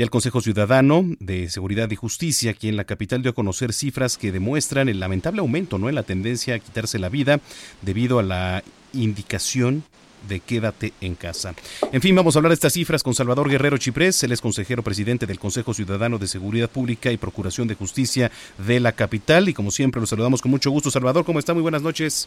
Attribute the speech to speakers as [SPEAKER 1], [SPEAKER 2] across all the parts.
[SPEAKER 1] Ya el Consejo Ciudadano de Seguridad y Justicia, aquí en la capital, dio a conocer cifras que demuestran el lamentable aumento ¿no? en la tendencia a quitarse la vida debido a la indicación de quédate en casa. En fin, vamos a hablar de estas cifras con Salvador Guerrero Chiprés, él es consejero presidente del Consejo Ciudadano de Seguridad Pública y Procuración de Justicia de la capital y como siempre lo saludamos con mucho gusto. Salvador, ¿cómo está? Muy buenas noches.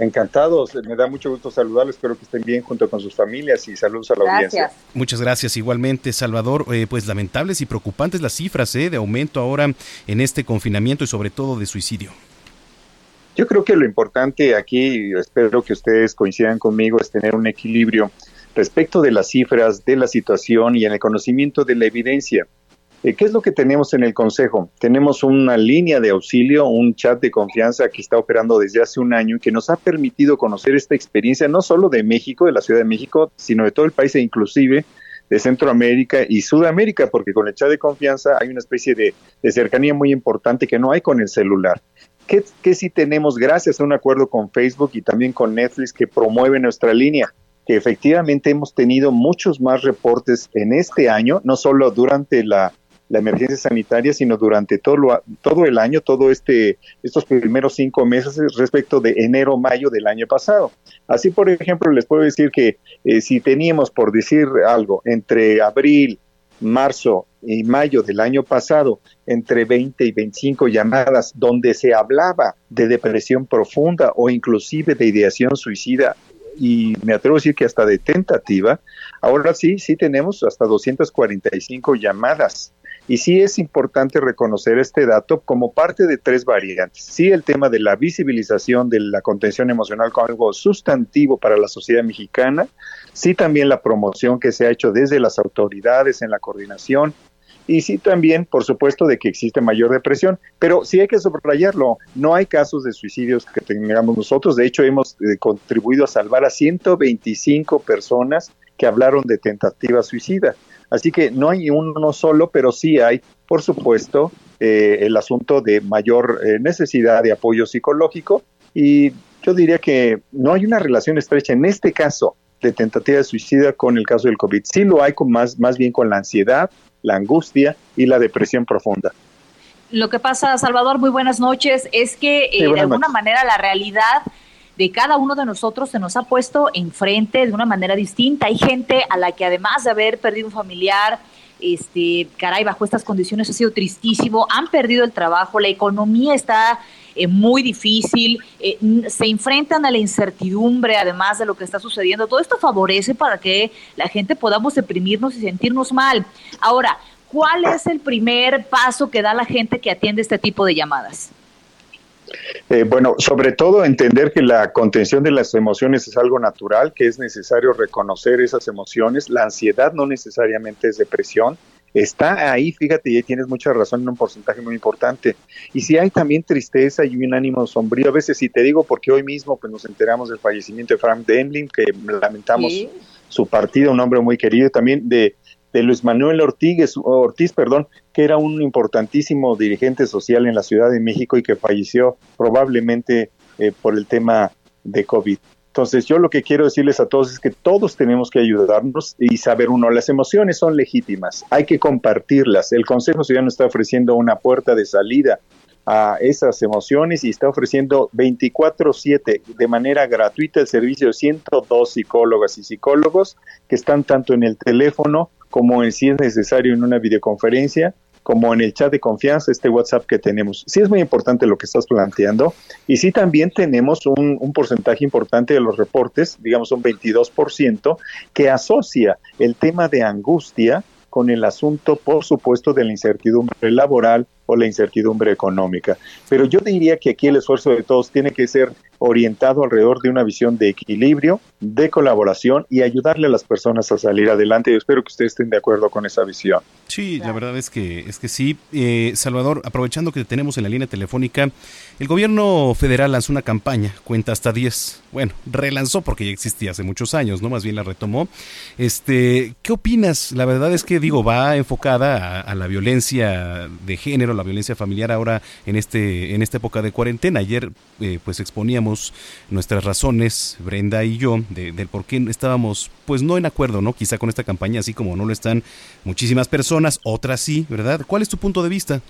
[SPEAKER 2] Encantados, me da mucho gusto saludarlos, espero que estén bien junto con sus familias y saludos a la audiencia.
[SPEAKER 1] Muchas gracias igualmente, Salvador. Eh, pues lamentables y preocupantes las cifras eh, de aumento ahora en este confinamiento y sobre todo de suicidio.
[SPEAKER 2] Yo creo que lo importante aquí, espero que ustedes coincidan conmigo, es tener un equilibrio respecto de las cifras, de la situación y en el conocimiento de la evidencia. Eh, ¿Qué es lo que tenemos en el Consejo? Tenemos una línea de auxilio, un chat de confianza que está operando desde hace un año y que nos ha permitido conocer esta experiencia no solo de México, de la Ciudad de México, sino de todo el país e inclusive de Centroamérica y Sudamérica, porque con el chat de confianza hay una especie de, cercanía muy importante que no hay con el celular. ¿Qué, ¿Qué sí tenemos gracias a un acuerdo con Facebook y también con Netflix que promueve nuestra línea? Que efectivamente hemos tenido muchos más reportes en este año, no solo durante la la emergencia sanitaria, sino durante todo, lo, todo el año, todo este, estos primeros cinco meses respecto de enero, mayo del año pasado. Así, por ejemplo, les puedo decir que eh, si teníamos, por decir algo, entre abril, marzo y mayo del año pasado, entre 20 y 25 llamadas donde se hablaba de depresión profunda o inclusive de ideación suicida y me atrevo a decir que hasta de tentativa, ahora sí, sí tenemos hasta 245 llamadas y sí es importante reconocer este dato como parte de tres variantes. Sí, el tema de la visibilización de la contención emocional como algo sustantivo para la sociedad mexicana. Sí, también la promoción que se ha hecho desde las autoridades en la coordinación. Y sí también, por supuesto, de que existe mayor depresión, pero sí hay que subrayarlo, no hay casos de suicidios que tengamos nosotros, de hecho hemos eh, contribuido a salvar a 125 personas que hablaron de tentativa suicida. Así que no hay uno solo, pero sí hay, por supuesto, eh, el asunto de mayor eh, necesidad de apoyo psicológico y yo diría que no hay una relación estrecha en este caso de tentativa de suicida con el caso del COVID. Sí lo hay con más, más bien con la ansiedad, la angustia y la depresión profunda.
[SPEAKER 3] Lo que pasa, Salvador, muy buenas noches, es que eh, de alguna manera la realidad de cada uno de nosotros se nos ha puesto enfrente de una manera distinta. Hay gente a la que además de haber perdido un familiar, este, caray, bajo estas condiciones ha sido tristísimo, han perdido el trabajo, la economía está eh, muy difícil, eh, se enfrentan a la incertidumbre además de lo que está sucediendo. Todo esto favorece para que la gente podamos deprimirnos y sentirnos mal. Ahora, ¿cuál es el primer paso que da la gente que atiende este tipo de llamadas?
[SPEAKER 2] Eh, bueno, sobre todo entender que la contención de las emociones es algo natural, que es necesario reconocer esas emociones. La ansiedad no necesariamente es depresión. Está ahí, fíjate, y tienes mucha razón en un porcentaje muy importante. Y si hay también tristeza y un ánimo sombrío, a veces, si te digo, porque hoy mismo pues, nos enteramos del fallecimiento de Frank Demling, que lamentamos su partida, un hombre muy querido, también de de Luis Manuel Ortiz, Ortiz, perdón, que era un importantísimo dirigente social en la Ciudad de México y que falleció probablemente eh, por el tema de COVID. Entonces, yo lo que quiero decirles a todos es que todos tenemos que ayudarnos y saber uno, las emociones son legítimas, hay que compartirlas. El Consejo Ciudadano está ofreciendo una puerta de salida a esas emociones y está ofreciendo 24/7 de manera gratuita el servicio de 102 psicólogas y psicólogos que están tanto en el teléfono como en si es necesario en una videoconferencia, como en el chat de confianza, este WhatsApp que tenemos. Sí es muy importante lo que estás planteando y sí también tenemos un, un porcentaje importante de los reportes, digamos un 22%, que asocia el tema de angustia con el asunto, por supuesto, de la incertidumbre laboral o la incertidumbre económica. Pero yo diría que aquí el esfuerzo de todos tiene que ser orientado alrededor de una visión de equilibrio, de colaboración y ayudarle a las personas a salir adelante. Yo espero que ustedes estén de acuerdo con esa visión.
[SPEAKER 1] Sí, la verdad es que es que sí. Eh, Salvador, aprovechando que tenemos en la línea telefónica, el gobierno federal lanzó una campaña, cuenta hasta 10. Bueno, relanzó porque ya existía hace muchos años, ¿no? Más bien la retomó. Este, ¿qué opinas? La verdad es que digo, va enfocada a, la violencia de género, la violencia familiar ahora en este en esta época de cuarentena. Ayer eh, pues exponíamos nuestras razones, Brenda y yo, de, del por qué estábamos pues no en acuerdo, ¿no? Quizá con esta campaña, así como no lo están muchísimas personas, otras sí, ¿verdad? ¿Cuál es tu punto de vista?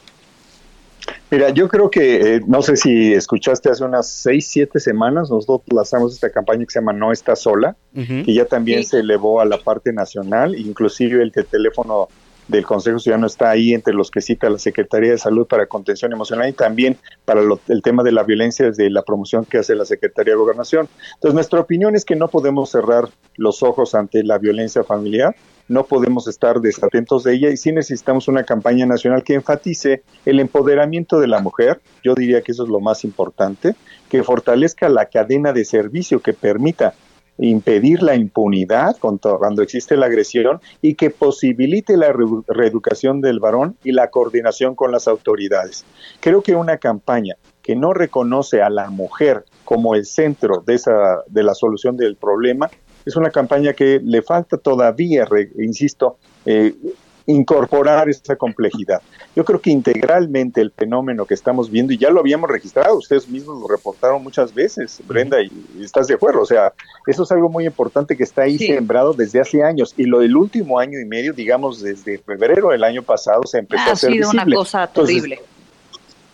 [SPEAKER 2] Mira, yo creo que, eh, no sé si escuchaste hace unas seis, siete semanas, nosotros lanzamos esta campaña que se llama No está sola, que ya también se elevó a la parte nacional, inclusive el teléfono del Consejo Ciudadano está ahí entre los que cita la Secretaría de Salud para contención emocional y también para el tema de la violencia desde la promoción que hace la Secretaría de Gobernación. Entonces, nuestra opinión es que no podemos cerrar los ojos ante la violencia familiar, no podemos estar desatentos de ella y sí necesitamos una campaña nacional que enfatice el empoderamiento de la mujer, yo diría que eso es lo más importante, que fortalezca la cadena de servicio que permita impedir la impunidad cuando existe la agresión y que posibilite la reeducación del varón y la coordinación con las autoridades. Creo que una campaña que no reconoce a la mujer como el centro de, esa, de la solución del problema es una campaña que le falta todavía, insisto, eh, incorporar esa complejidad. Yo creo que integralmente el fenómeno que estamos viendo, y ya lo habíamos registrado, ustedes mismos lo reportaron muchas veces, Brenda, y, estás de acuerdo, o sea, eso es algo muy importante que está ahí sembrado desde hace años, y lo del último año y medio, digamos, desde febrero del año pasado se empezó a hacer
[SPEAKER 3] sido una cosa terrible.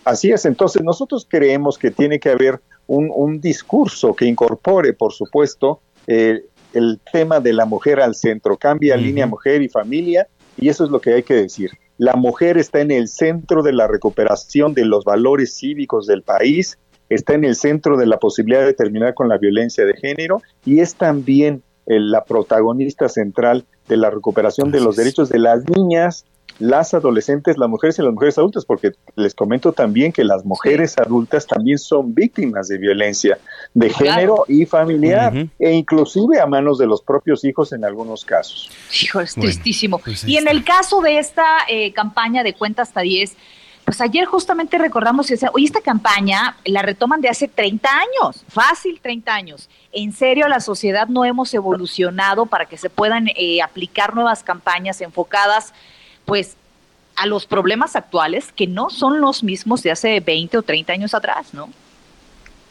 [SPEAKER 2] así es, entonces nosotros creemos que tiene que haber un, discurso que incorpore, por supuesto, eh, el tema de la mujer al centro, cambia línea mujer y familia, y eso es lo que hay que decir. La mujer está en el centro de la recuperación de los valores cívicos del país, está en el centro de la posibilidad de terminar con la violencia de género y es también eh, la protagonista central de la recuperación de los derechos de las niñas, las adolescentes, las mujeres y las mujeres adultas, porque les comento también que las mujeres adultas también son víctimas de violencia de género y familiar, e inclusive a manos de los propios hijos en algunos casos.
[SPEAKER 3] Hijo, es tristísimo. Pues y en el caso de esta eh, campaña de cuenta hasta 10, pues ayer justamente recordamos, que oye, esta campaña la retoman de hace 30 años, fácil 30 años. En serio, la sociedad no hemos evolucionado para que se puedan eh, aplicar nuevas campañas enfocadas pues a los problemas actuales que no son los mismos de hace 20 o 30 años atrás, ¿no?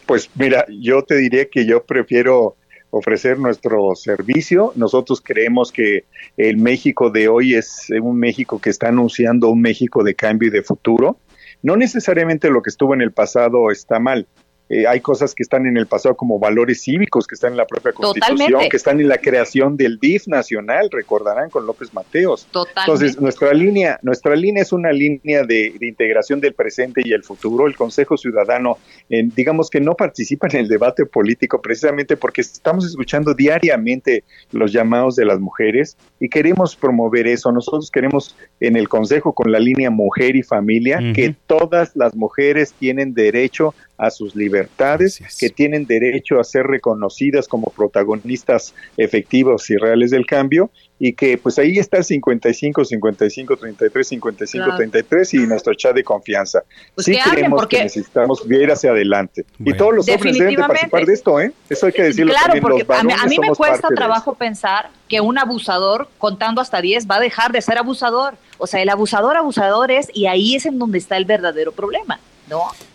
[SPEAKER 2] Pues mira, yo te diría que yo prefiero ofrecer nuestro servicio. Nosotros creemos que el México de hoy es un México que está anunciando un México de cambio y de futuro. No necesariamente lo que estuvo en el pasado está mal, eh, hay cosas que están en el pasado como valores cívicos, que están en la propia Constitución, que están en la creación del DIF nacional, recordarán con López Mateos. Entonces, nuestra línea, nuestra línea es una línea de, integración del presente y el futuro. El Consejo Ciudadano, digamos que no participa en el debate político precisamente porque estamos escuchando diariamente los llamados de las mujeres y queremos promover eso. Nosotros queremos en el Consejo con la línea mujer y familia que todas las mujeres tienen derecho a sus libertades, que tienen derecho a ser reconocidas como protagonistas efectivos y reales del cambio y que pues ahí está el 55 55 33 55 33 y nuestro chat de confianza. Pues sí creemos que necesitamos ir hacia adelante. Y todos los hombres deben de participar de esto, ¿eh? Eso hay que decirlo
[SPEAKER 3] Claro, porque a mí, me cuesta trabajo pensar que un abusador contando hasta 10 va a dejar de ser abusador. O sea, el abusador abusador es y ahí es en donde está el verdadero problema.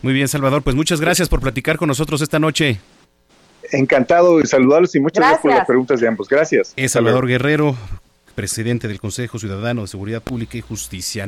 [SPEAKER 1] Muy bien, Salvador, pues muchas gracias por platicar con nosotros esta noche.
[SPEAKER 2] Encantado de saludarlos y muchas gracias, por las preguntas de ambos. Gracias.
[SPEAKER 1] Es Salvador Guerrero, presidente del Consejo Ciudadano de Seguridad Pública y Justicia.